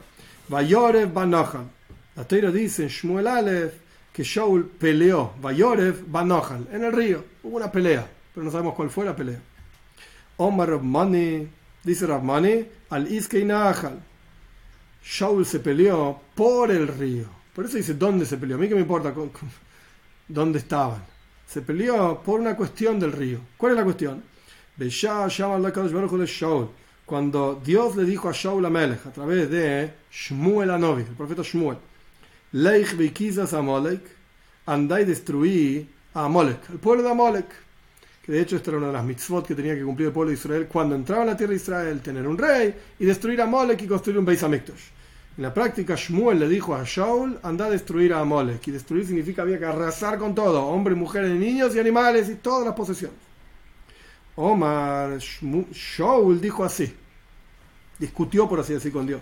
Vayorev Banochan. La Teira dice en Shmuel Aleph que Shaul peleó, Vayorev Banochal, en el río. Hubo una pelea, pero no sabemos cuál fue la pelea. Omar Rabmani, dice Rabmani, al Iskei Nahal. Shaul se peleó por el río. Por eso dice, ¿dónde se peleó? A mí que me importa dónde estaban. Se peleó por una cuestión del río. ¿Cuál es la cuestión? Cuando Dios le dijo a Shaul Amelech a través de Shmuel Anovi, el profeta Shmuel, Leich Vikizas Amalek, andá y destruí a Amalek, el pueblo de Amalek. Que de hecho esta era una de las mitzvot que tenía que cumplir el pueblo de Israel cuando entraba en la tierra de Israel, tener un rey y destruir a Amalek y construir un Beis Hamikdash. En la práctica, Shmuel le dijo a Shaul, anda a destruir a Amalek. Y destruir significa había que arrasar con todo, hombres, mujeres, niños y animales y todas las posesiones. Omar, Shaul dijo así, discutió por así decir con Dios.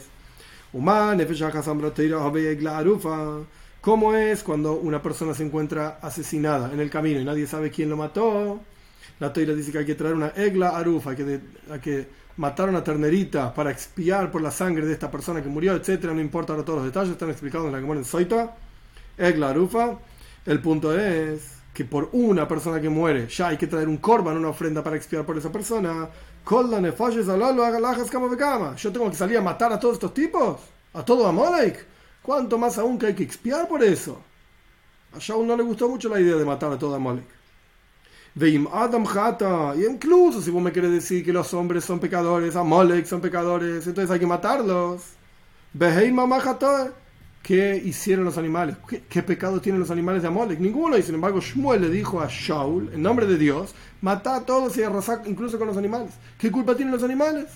¿Cómo es cuando una persona se encuentra asesinada en el camino y nadie sabe quién lo mató? La teira dice que hay que traer una egla arufa, hay que, hay que matar una ternerita para expiar por la sangre de esta persona que murió, etcétera. No importa ahora todos los detalles, están explicados en la que en Soita. Egla arufa. El punto es que por una persona que muere ya hay que traer un korban, una ofrenda para expiar por esa persona. Yo tengo que salir a matar a todos estos tipos, a todo Amalek. ¿Cuánto más aún que hay que expiar por eso? A Shaul no le gustó mucho la idea de matar a todo Amalek. Veim Adam Jata, y incluso si vos me querés decir que los hombres son pecadores, Amalek son pecadores, entonces hay que matarlos. Beheim ¿Qué hicieron los animales? ¿Qué, pecado tienen los animales de Amalek? Ninguno. Y sin embargo, Shmuel le dijo a Shaul, en nombre de Dios, mata a todos y arrasar incluso con los animales. ¿Qué culpa tienen los animales?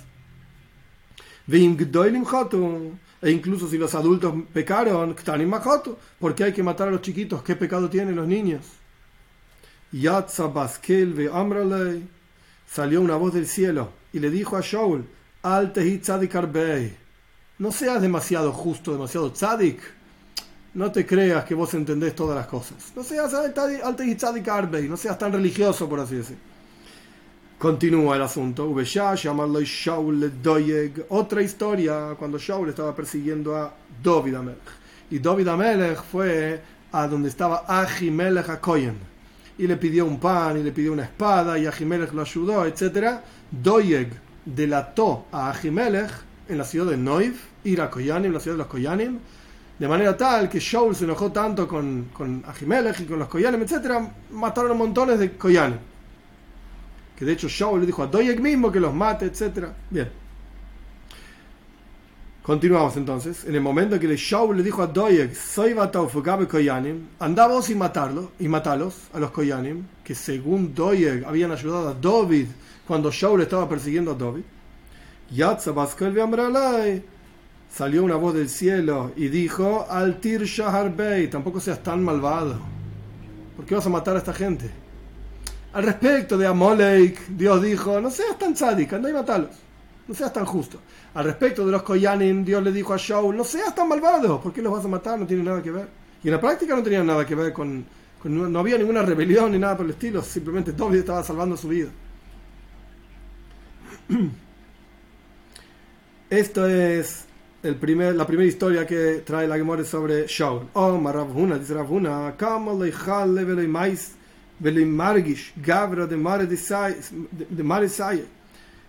E incluso si los adultos pecaron, ¿por qué hay que matar a los chiquitos? ¿Qué pecado tienen los niños? Salió una voz del cielo y le dijo a Shaul, Al no seas demasiado justo, demasiado tzadik. No te creas que vos entendés todas las cosas. No seas tzadik arbei, no seas tan religioso, por así decir. Continúa el asunto. Otra historia cuando Shaul estaba persiguiendo a David Amelech. Y David Amelech fue a donde estaba Ahimelech Akoyen. Y le pidió un pan y le pidió una espada y Ahimelech lo ayudó, etc. Doyeg delató a Ahimelech en la ciudad de Noiv, ir a Koyanim, la ciudad de los Koyanim, de manera tal que Shaul se enojó tanto con, con Ahimelech y con los Koyanim, etc., mataron a montones de Koyanim. Que de hecho Shaul le dijo a Doyek mismo que los mate, etc. Bien. Continuamos entonces. En el momento que Shaul le dijo a Doyek, soy Koyanim, anda vos y matarlo, y matalos a los Koyanim, que según Doyek habían ayudado a David cuando Shaul estaba persiguiendo a David. Salió una voz del cielo y dijo, Altir Shahar Bey, tampoco seas tan malvado. ¿Por qué vas a matar a esta gente? Al respecto de Amolek, Dios dijo, no seas tan tzadik, anda y matalos. No seas tan justo. Al respecto de los Koyanim, Dios le dijo a Shaul, no seas tan malvado, ¿por qué los vas a matar? No tiene nada que ver. Y en la práctica no tenía nada que ver con, con no había ninguna rebelión ni nada por el estilo, simplemente David estaba salvando su vida. Esto es el la primera historia que trae la sobre Shaul. Oh, Maravuna, dice Ravuna, Gavra de Mare de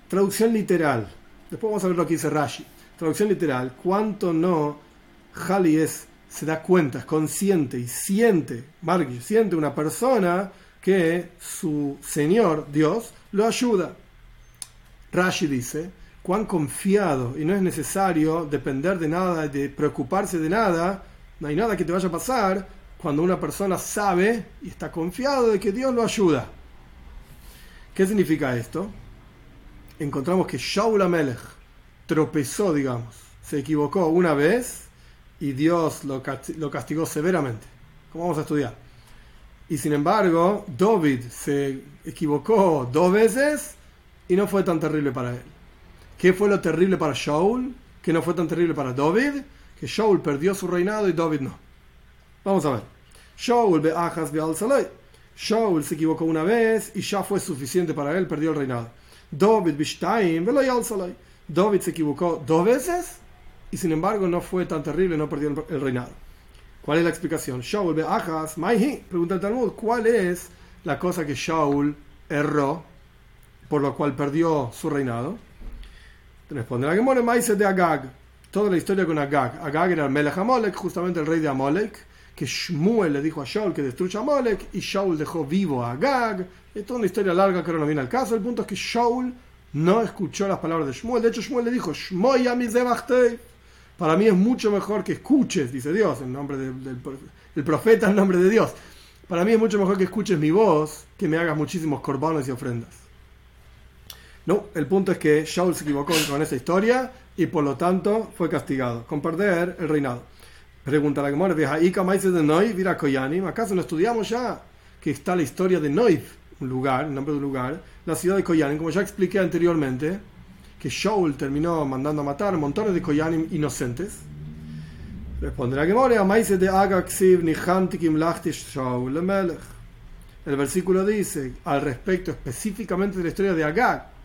Traducción literal. Después vamos a ver lo que dice Rashi. Traducción literal. ¿Cuánto no Hali es, se da cuenta, es consciente y siente, Margish, siente una persona que su Señor, Dios, lo ayuda? Rashi dice cuán confiado y no es necesario depender de nada, de preocuparse de nada, no hay nada que te vaya a pasar cuando una persona sabe y está confiado de que Dios lo ayuda. ¿Qué significa esto? Encontramos que Shaul Amelech tropezó, digamos, se equivocó una vez y Dios lo castigó severamente, como vamos a estudiar. Y sin embargo, David se equivocó dos veces y no fue tan terrible para él. ¿Qué fue lo terrible para Shaul? ¿Qué no fue tan terrible para David? Que Shaul perdió su reinado y David no. Vamos a ver. Shaul Shaul se equivocó una vez y ya fue suficiente para él, perdió el reinado. David David se equivocó dos veces y sin embargo no fue tan terrible, no perdió el reinado. ¿Cuál es la explicación? Shaul be'achas maihi. Pregunta el Talmud, ¿cuál es la cosa que Shaul erró por lo cual perdió su reinado? Responde la Gemora Maise de Agag. Toda la historia con Agag. Agag era el Melech Amalek, justamente el rey de Amalek, que Shmuel le dijo a Shaul que destruya Amalek y Shaul dejó vivo a Agag. Es toda una historia larga que ahora no viene al caso. El punto es que Shaul no escuchó las palabras de Shmuel. De hecho, Shmuel le dijo, Para mí es mucho mejor que escuches, dice Dios, en nombre del profeta, en nombre de Dios. Para mí es mucho mejor que escuches mi voz que me hagas muchísimos corbanos y ofrendas. No, el punto es que Shaul se equivocó con esa historia y por lo tanto fue castigado con perder el reinado. Pregunta la Gemara, de Noiv, ¿acaso no estudiamos ya que está la historia de Noiv, un lugar, el nombre de un lugar, la ciudad de Koyanim, como ya expliqué anteriormente, que Shaul terminó mandando a matar montones de Koyanim inocentes? Responde la Gemara, de Agaxiv, Nihantikim, Lachtish, Shaul, El versículo dice, al respecto específicamente de la historia de Agag,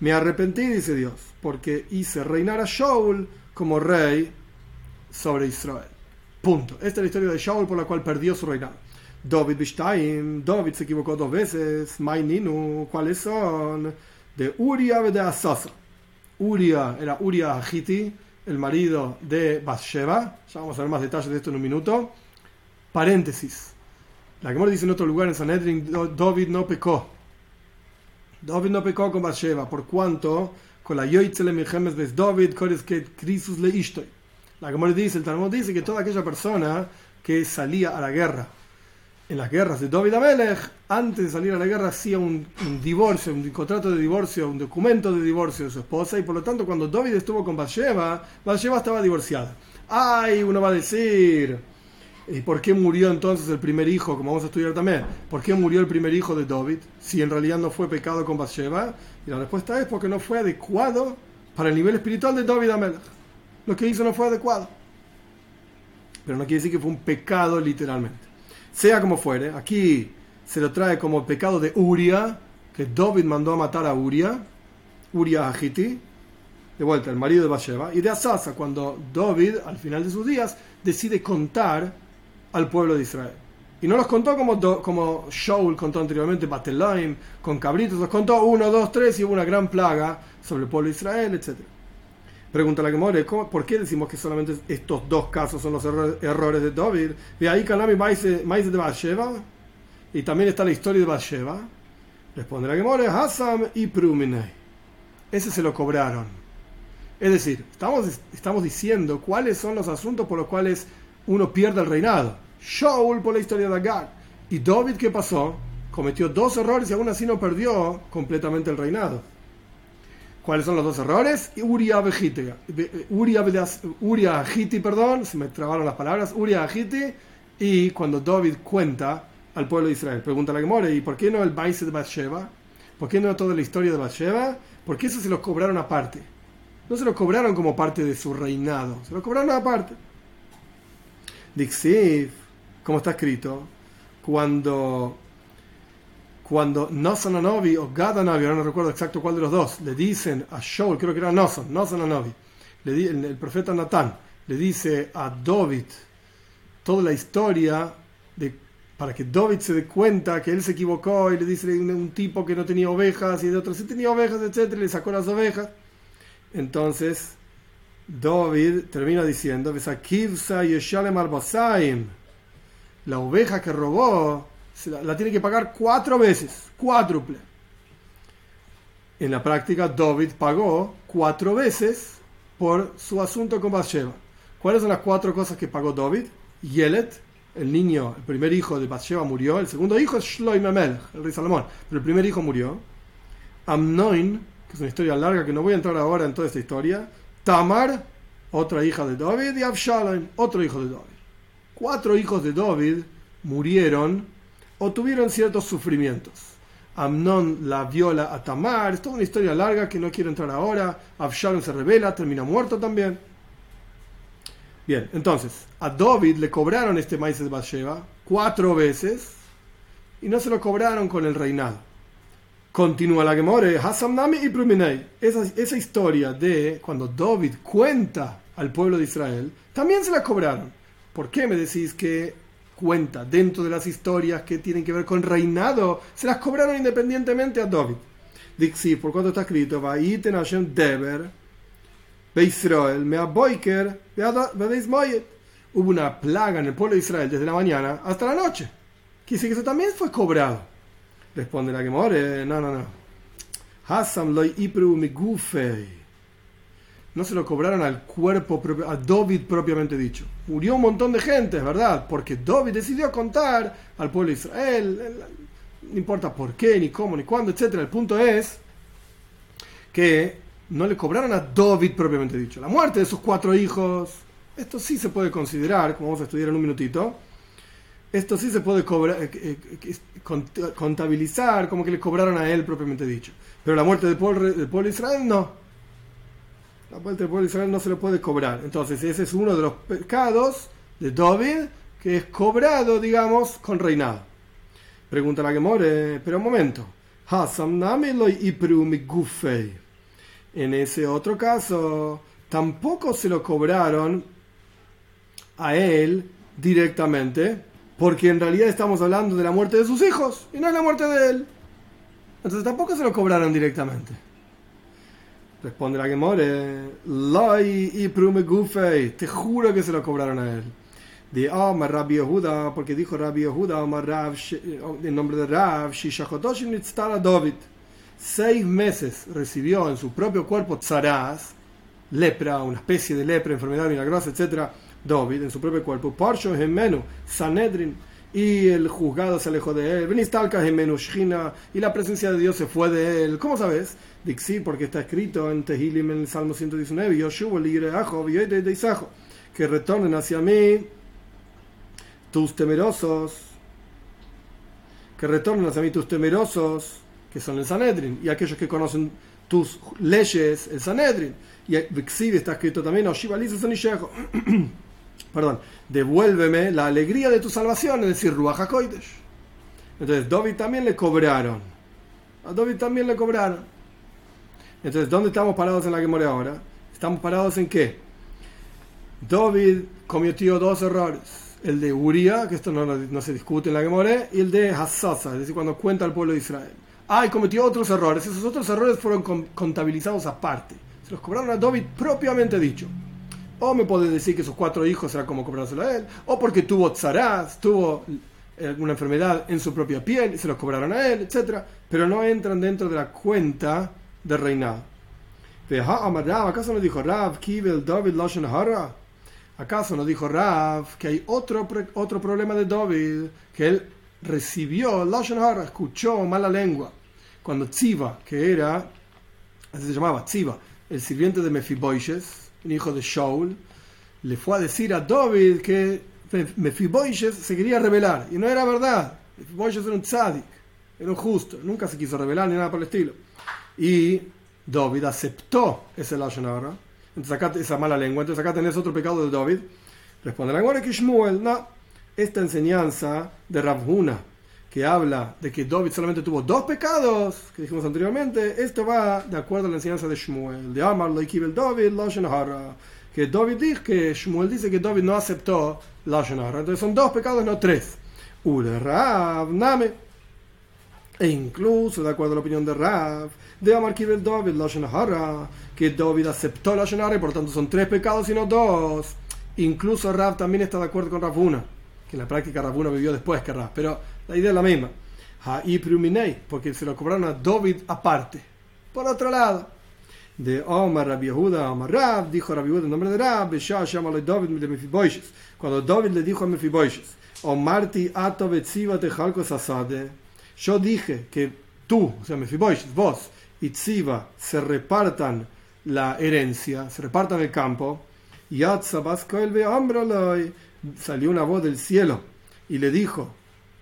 me arrepentí, dice Dios, porque hice reinar a Shaul como rey sobre Israel. Punto. Esta es la historia de Shaul por la cual perdió su reinado. David Bishtaim, David se equivocó dos veces. Maininu, ¿cuáles son? De Uria de Asasa. Uria era Uria Hiti, el marido de Bathsheba. Ya vamos a ver más detalles de esto en un minuto. Paréntesis. La Gemara dice en otro lugar en Sanedrin, David no pecó. David no pecó con Bathsheba, por cuanto con la Yoitzele Milchemes ves David, que Crisus le Ishtoy. La Gemara dice, el Talmud dice que toda aquella persona que salía a la guerra, en las guerras de David Amelech, antes de salir a la guerra hacía un, divorcio, un contrato de divorcio, un documento de divorcio de su esposa, y por lo tanto cuando David estuvo con Bathsheba, Bathsheba estaba divorciada. Ay, uno va a decir, ¿Y por qué murió entonces el primer hijo, como vamos a estudiar también? ¿Por qué murió el primer hijo de David si en realidad no fue pecado con Bathsheba? Y la respuesta es porque no fue adecuado para el nivel espiritual de David Amelech. Lo que hizo no fue adecuado. Pero no quiere decir que fue un pecado literalmente. Sea como fuere, aquí se lo trae como pecado de Uria, que David mandó a matar a Uria, Uria Hagiti, de vuelta, el marido de Bathsheba, y de Asasa, cuando David, al final de sus días, decide contar al pueblo de Israel. Y no los contó como, como Shaul contó anteriormente, Batelaim, con cabritos, los contó uno, dos, tres y hubo una gran plaga sobre el pueblo de Israel, etc. Pregunta la Gemore, ¿por qué decimos que solamente estos dos casos son los errores de David? De ahí Kanami Maíz de Bathsheba, y también está la historia de Bathsheba. Responde la Gemore, Hassam y Pruminei. Ese se lo cobraron. Es decir, estamos, estamos diciendo cuáles son los asuntos por los cuales uno pierde el reinado. Shaul por la historia de Agag. ¿Y David qué pasó? Cometió dos errores y aún así no perdió completamente el reinado. ¿Cuáles son los dos errores? Uria Agiti, perdón, se me trabaron las palabras. Uria Agiti y cuando David cuenta al pueblo de Israel. Pregunta la Gemore, ¿y por qué no el Baise de Bathsheba? ¿Por qué no toda la historia de Bathsheba? Porque eso se lo cobraron aparte. No se lo cobraron como parte de su reinado, se lo cobraron aparte. Dixiv, como está escrito, cuando cuando Anovi o Gad Anovi, ahora no recuerdo exacto cuál de los dos, le dicen a Shaul, creo que era Nosan Anovi, le el, profeta Natán le dice a David toda la historia de, para que David se dé cuenta que él se equivocó y le dice un, un tipo que no tenía ovejas y de otro sí tenía ovejas, y le sacó las ovejas. Entonces, David termina diciendo, la oveja que robó la, tiene que pagar cuatro veces, cuádruple. En la práctica, David pagó cuatro veces por su asunto con Bathsheba. ¿Cuáles son las cuatro cosas que pagó David? Yelet, el niño, el primer hijo de Bathsheba murió. El segundo hijo es Shloim el rey Salomón. Pero el primer hijo murió. Amnoin, que es una historia larga que no voy a entrar ahora en toda esta historia. Tamar, otra hija de David, y Absalom, otro hijo de David. Cuatro hijos de David murieron o tuvieron ciertos sufrimientos. Amnon la viola a Tamar, es toda una historia larga que no quiero entrar ahora. Absalom se revela, termina muerto también. Bien, entonces, a David le cobraron este maíz de Bathsheba cuatro veces y no se lo cobraron con el reinado. Continúa la Gemore, Nami y Pluminei. Esa, esa historia de cuando David cuenta al pueblo de Israel, también se la cobraron. ¿Por qué me decís que cuenta dentro de las historias que tienen que ver con reinado? Se las cobraron independientemente a David. Dixi, por cuanto está escrito, Vaiten Hashem Deber, Israel, Mea Boiker, Hubo una plaga en el pueblo de Israel desde la mañana hasta la noche. Quiere que eso también fue cobrado. Responde la Gemore, no, no, no. Hasam loy ipru No se lo cobraron al cuerpo, a David propiamente dicho. Murió un montón de gente, verdad, porque David decidió contar al pueblo de Israel. No importa por qué, ni cómo, ni cuándo, etc. El punto es que no le cobraron a David propiamente dicho. La muerte de sus cuatro hijos, esto sí se puede considerar, como vamos a estudiar en un minutito, esto sí se puede cobrar, eh, eh, contabilizar como que le cobraron a él propiamente dicho. Pero la muerte del pueblo de Israel no. La muerte del pueblo de Israel no se le puede cobrar. Entonces ese es uno de los pecados de David que es cobrado, digamos, con reinado. Pregunta la que more, pero un momento. En ese otro caso, tampoco se lo cobraron a él directamente, porque en realidad estamos hablando de la muerte de sus hijos y no es la muerte de él. Entonces tampoco se lo cobraron directamente. Responde la que more, te juro que se lo cobraron a él de Omar Rabbi Yehuda, porque dijo Rabbi Yehuda, Omar Rav, en nombre de Rav, Shishachotoshim Nitztara David. Seis meses recibió en su propio cuerpo tzaraz, lepra, una especie de lepra, enfermedad milagrosa, etc. David, en su propio cuerpo. Parsho Gemenu, Sanedrin, y el juzgado se alejó de él. Y la presencia de Dios se fue de él. ¿Cómo sabes? Dixi, porque está escrito en Tehilim en el Salmo 119, Yoshuva Lireajo, de Isajo, que retornen hacia mí tus temerosos, que retornen hacia mí tus temerosos, que son el Sanedrin, y aquellos que conocen tus leyes, el Sanedrin. Y Vixid está escrito también, perdón, devuélveme la alegría de tu salvación, es decir, Ruach HaKoidesh. Entonces, David también le cobraron. A David también le cobraron. Entonces, ¿dónde estamos parados en la Gemora ahora? Estamos parados en qué? David cometió dos errores el de Uria, que esto no, se discute en la Gemore, y el de Hassasa, es decir, cuando cuenta al pueblo de Israel. Ah, y cometió otros errores. Esos otros errores fueron contabilizados aparte. Se los cobraron a David propiamente dicho. O me puede decir que sus cuatro hijos era como cobrárselo a él, o porque tuvo tzaraz, tuvo alguna enfermedad en su propia piel y se los cobraron a él, etc. Pero no entran dentro de la cuenta de reinado. ¿Acaso no dijo Rav, Kivel, David, Lashon Hara? ¿Acaso no dijo Rav que hay otro, otro problema de David? Que él recibió, Lashon Hara, escuchó mala lengua. Cuando Tziva, que era, así se llamaba, Tziva, el sirviente de Mefiboishes, un hijo de Shaul, le fue a decir a David que Mefiboishes se quería rebelar. Y no era verdad. Mefiboishes era un tzadik, era un justo, nunca se quiso rebelar ni nada por el estilo. Y David aceptó ese Lashon Hara entonces esa mala lengua, entonces acá tenés otro pecado de David. Responde la que Shmuel, no, esta enseñanza de Rabhuna, que habla de que David solamente tuvo dos pecados, que dijimos anteriormente, esto va de acuerdo a la enseñanza de Shmuel, de Amar Loikibel David, Lashon Hara, que David dice que Shmuel dice que David no aceptó Lashon Hara, entonces son dos pecados, no tres. Ule Rav, Name, e incluso, de acuerdo a la opinión de Rav, de Amar Kibel David, Lashon Hara, que David aceptó la Hara y por tanto son tres pecados y no dos. Incluso Rav también está de acuerdo con Ravuna, que en la práctica Ravuna vivió después que Rav, pero la idea es la misma. porque se lo cobraron a David aparte. Por otro lado, de Omar Rabbi Yehuda, Omar Rav, dijo Rabbi Yehuda en nombre de Rav, David de Mefiboishes. Cuando David le dijo a Mefiboishes, Omarti ato betziva tejalko sasade, yo dije que tú, o sea, Mefiboishes, vos y Tziva se repartan la herencia, se repartan el campo. Y salió una voz del cielo y le dijo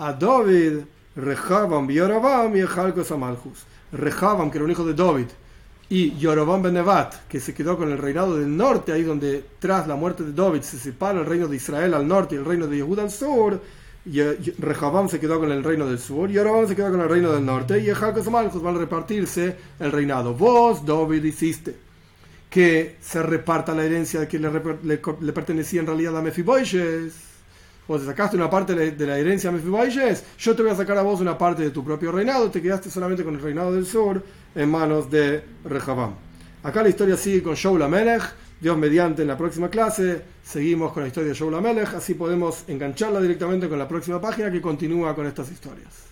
a David, Rehavam y Yorobam y Rehavam, que era un hijo de David, y Yorobam ben Nevat, que se quedó con el reinado del norte, ahí donde tras la muerte de David se separa el reino de Israel al norte y el reino de Yehuda al sur. Y Rehabam se quedó con el reino del sur y Yorobam se quedó con el reino del norte y Jalcos y van a repartirse el reinado. Vos, David, hiciste que se reparta la herencia que le, pertenecía en realidad a Mefiboishes. O te sacaste una parte de la herencia a Mefiboishes, yo te voy a sacar a vos una parte de tu propio reinado, te quedaste solamente con el reinado del sur en manos de Rehabam. Acá la historia sigue con Shaul Melech. Dios mediante en la próxima clase seguimos con la historia de Shaul Melech, así podemos engancharla directamente con la próxima página que continúa con estas historias.